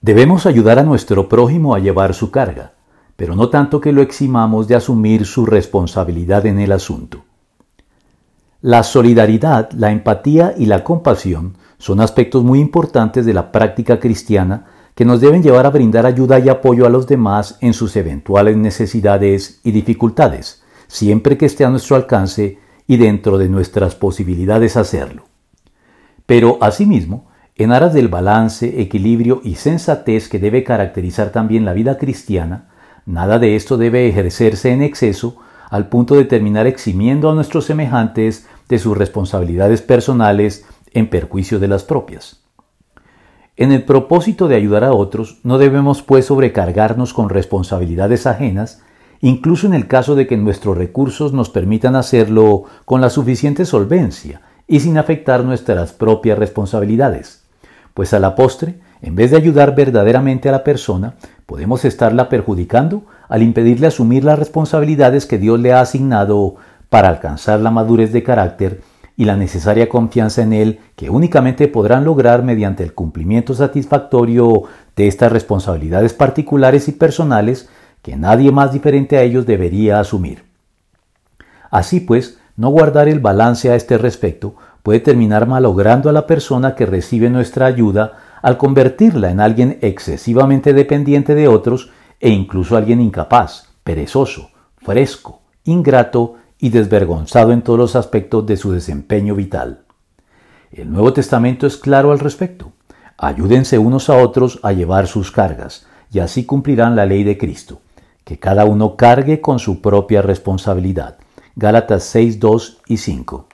Debemos ayudar a nuestro prójimo a llevar su carga, pero no tanto que lo eximamos de asumir su responsabilidad en el asunto. La solidaridad, la empatía y la compasión son aspectos muy importantes de la práctica cristiana que nos deben llevar a brindar ayuda y apoyo a los demás en sus eventuales necesidades y dificultades, siempre que esté a nuestro alcance y dentro de nuestras posibilidades hacerlo. Pero, asimismo, en aras del balance, equilibrio y sensatez que debe caracterizar también la vida cristiana, nada de esto debe ejercerse en exceso al punto de terminar eximiendo a nuestros semejantes de sus responsabilidades personales en perjuicio de las propias. En el propósito de ayudar a otros, no debemos pues sobrecargarnos con responsabilidades ajenas, incluso en el caso de que nuestros recursos nos permitan hacerlo con la suficiente solvencia y sin afectar nuestras propias responsabilidades. Pues a la postre, en vez de ayudar verdaderamente a la persona, podemos estarla perjudicando al impedirle asumir las responsabilidades que Dios le ha asignado para alcanzar la madurez de carácter y la necesaria confianza en Él que únicamente podrán lograr mediante el cumplimiento satisfactorio de estas responsabilidades particulares y personales que nadie más diferente a ellos debería asumir. Así pues, no guardar el balance a este respecto puede terminar malogrando a la persona que recibe nuestra ayuda al convertirla en alguien excesivamente dependiente de otros e incluso alguien incapaz, perezoso, fresco, ingrato y desvergonzado en todos los aspectos de su desempeño vital. El Nuevo Testamento es claro al respecto. Ayúdense unos a otros a llevar sus cargas, y así cumplirán la ley de Cristo, que cada uno cargue con su propia responsabilidad. Gálatas 6, 2 y 5.